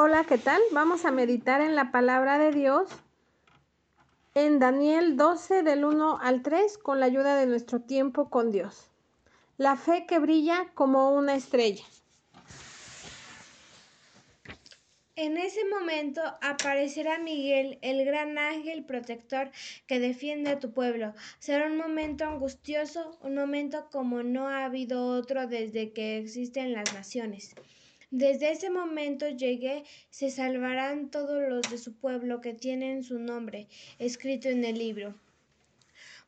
Hola, ¿qué tal? Vamos a meditar en la palabra de Dios en Daniel 12 del 1 al 3 con la ayuda de nuestro tiempo con Dios. La fe que brilla como una estrella. En ese momento aparecerá Miguel, el gran ángel protector que defiende a tu pueblo. Será un momento angustioso, un momento como no ha habido otro desde que existen las naciones. Desde ese momento llegué, se salvarán todos los de su pueblo que tienen su nombre escrito en el libro.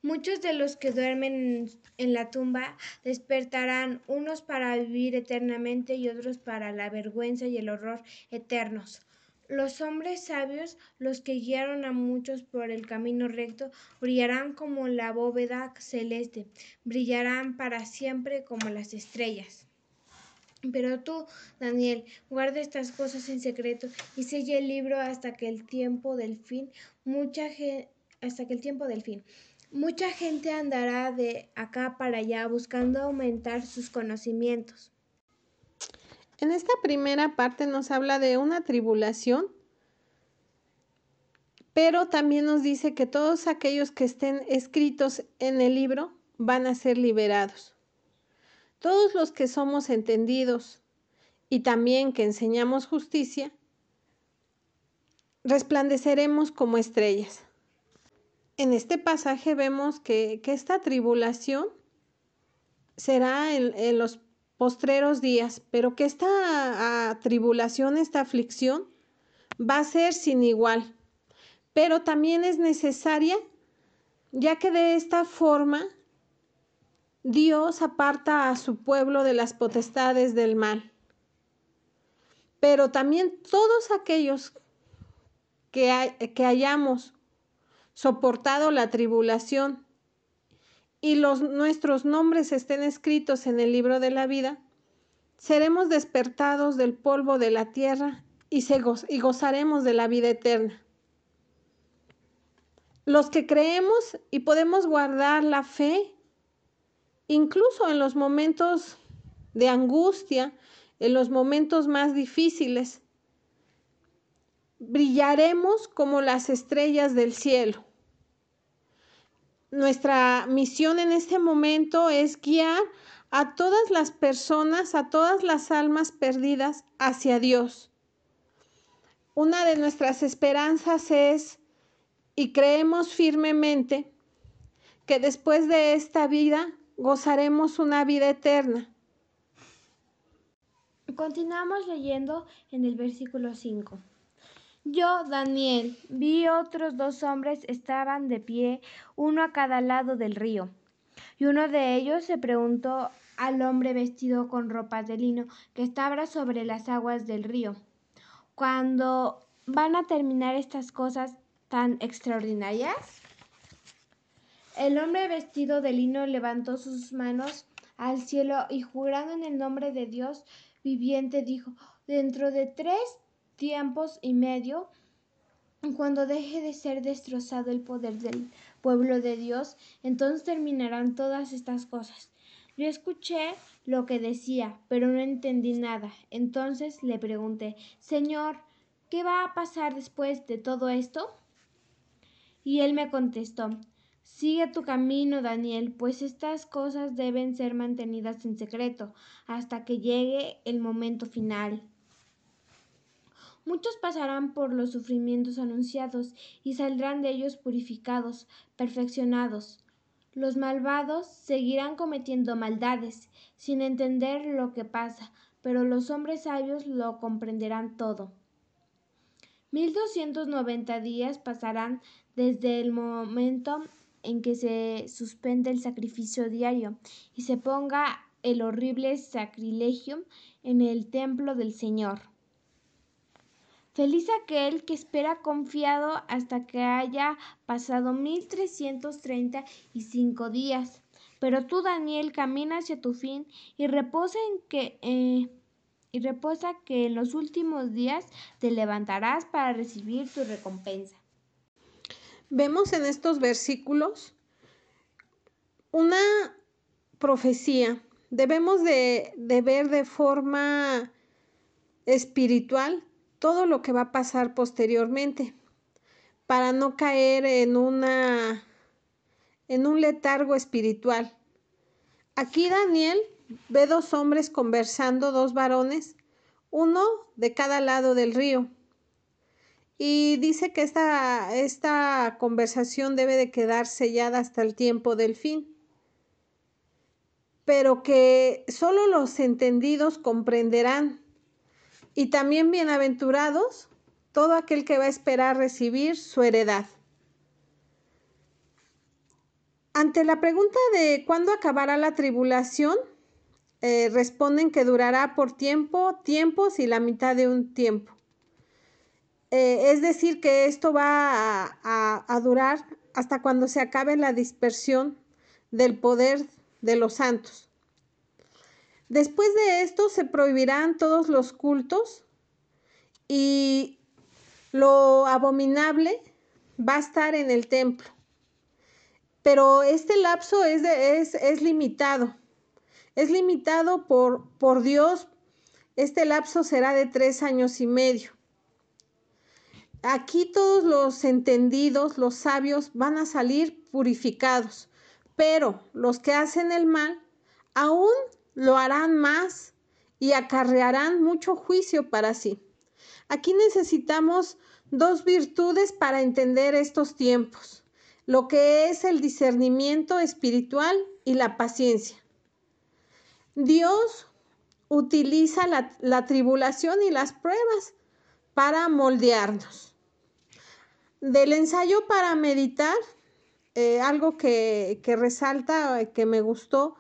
Muchos de los que duermen en la tumba despertarán, unos para vivir eternamente y otros para la vergüenza y el horror eternos. Los hombres sabios, los que guiaron a muchos por el camino recto, brillarán como la bóveda celeste, brillarán para siempre como las estrellas. Pero tú, Daniel, guarda estas cosas en secreto y sella el libro hasta que el tiempo del fin, mucha hasta que el tiempo del fin. Mucha gente andará de acá para allá buscando aumentar sus conocimientos. En esta primera parte nos habla de una tribulación, pero también nos dice que todos aquellos que estén escritos en el libro van a ser liberados. Todos los que somos entendidos y también que enseñamos justicia, resplandeceremos como estrellas. En este pasaje vemos que, esta tribulación será en, los postreros días, pero que esta tribulación, esta aflicción, va a ser sin igual. Pero también es necesaria, ya que de esta forma Dios aparta a su pueblo de las potestades del mal. Pero también todos aquellos que, que hayamos soportado la tribulación y los, nuestros nombres estén escritos en el libro de la vida, seremos despertados del polvo de la tierra y, y gozaremos de la vida eterna. Los que creemos y podemos guardar la fe incluso en los momentos de angustia, en los momentos más difíciles, brillaremos como las estrellas del cielo. Nuestra misión en este momento es guiar a todas las personas, a todas las almas perdidas hacia Dios. Una de nuestras esperanzas es, y creemos firmemente, que después de esta vida gozaremos una vida eterna. Continuamos leyendo en el versículo 5. Yo, Daniel, vi otros dos hombres estaban de pie, uno a cada lado del río. Y uno de ellos se preguntó al hombre vestido con ropas de lino que estaba sobre las aguas del río. ¿Cuándo van a terminar estas cosas tan extraordinarias? El hombre vestido de lino levantó sus manos al cielo y jurando en el nombre de Dios viviente dijo, dentro de tres tiempos y medio, cuando deje de ser destrozado el poder del pueblo de Dios, entonces terminarán todas estas cosas. Yo escuché lo que decía, pero no entendí nada. Entonces le pregunté, Señor, ¿qué va a pasar después de todo esto? Y él me contestó, Sigue tu camino, Daniel, pues estas cosas deben ser mantenidas en secreto hasta que llegue el momento final. Muchos pasarán por los sufrimientos anunciados y saldrán de ellos purificados, perfeccionados. Los malvados seguirán cometiendo maldades, sin entender lo que pasa, pero los hombres sabios lo comprenderán todo. Mil doscientos noventa días pasarán desde el momento en que se suspende el sacrificio diario y se ponga el horrible sacrilegio en el templo del Señor. Feliz aquel que espera confiado hasta que haya pasado mil trescientos treinta y cinco días. Pero tú, Daniel, camina hacia tu fin y reposa en que eh, y reposa que en los últimos días te levantarás para recibir tu recompensa. Vemos en estos versículos una profecía. Debemos de, ver de forma espiritual todo lo que va a pasar posteriormente para no caer en una en un letargo espiritual. Aquí Daniel ve dos hombres conversando, dos varones, uno de cada lado del río. Y dice que esta, esta conversación debe de quedar sellada hasta el tiempo del fin, pero que solo los entendidos comprenderán. Y también bienaventurados todo aquel que va a esperar recibir su heredad. Ante la pregunta de cuándo acabará la tribulación, eh, responden que durará por tiempo, tiempos y la mitad de un tiempo. Eh, es decir, que esto va a, durar hasta cuando se acabe la dispersión del poder de los santos. Después de esto se prohibirán todos los cultos y lo abominable va a estar en el templo. Pero este lapso es, es, es limitado. Es limitado por, por Dios. Este lapso será de tres años y medio. Aquí todos los entendidos, los sabios, van a salir purificados, pero los que hacen el mal aún lo harán más y acarrearán mucho juicio para sí. Aquí necesitamos dos virtudes para entender estos tiempos, lo que es el discernimiento espiritual y la paciencia. Dios utiliza la, tribulación y las pruebas para moldearnos. Del ensayo para meditar, eh, algo que, que resalta, que me gustó,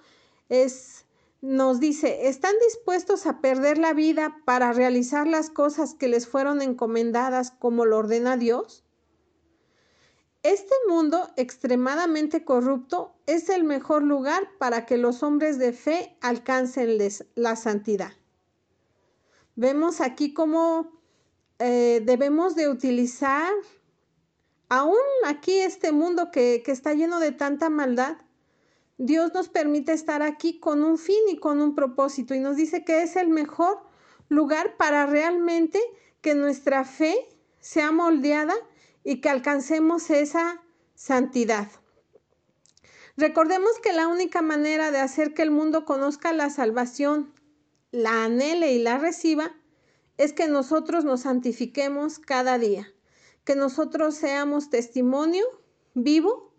es nos dice, ¿están dispuestos a perder la vida para realizar las cosas que les fueron encomendadas como lo ordena Dios? Este mundo extremadamente corrupto es el mejor lugar para que los hombres de fe alcancen la santidad. Vemos aquí cómo eh, debemos de utilizar aún aquí este mundo que, que está lleno de tanta maldad Dios nos permite estar aquí con un fin y con un propósito y nos dice que es el mejor lugar para realmente que nuestra fe sea moldeada y que alcancemos esa santidad. Recordemos que la única manera de hacer que el mundo conozca la salvación, la anhele y la reciba, es que nosotros nos santifiquemos cada día, que nosotros seamos testimonio vivo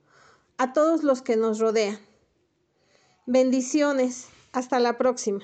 a todos los que nos rodean. Bendiciones. Hasta la próxima.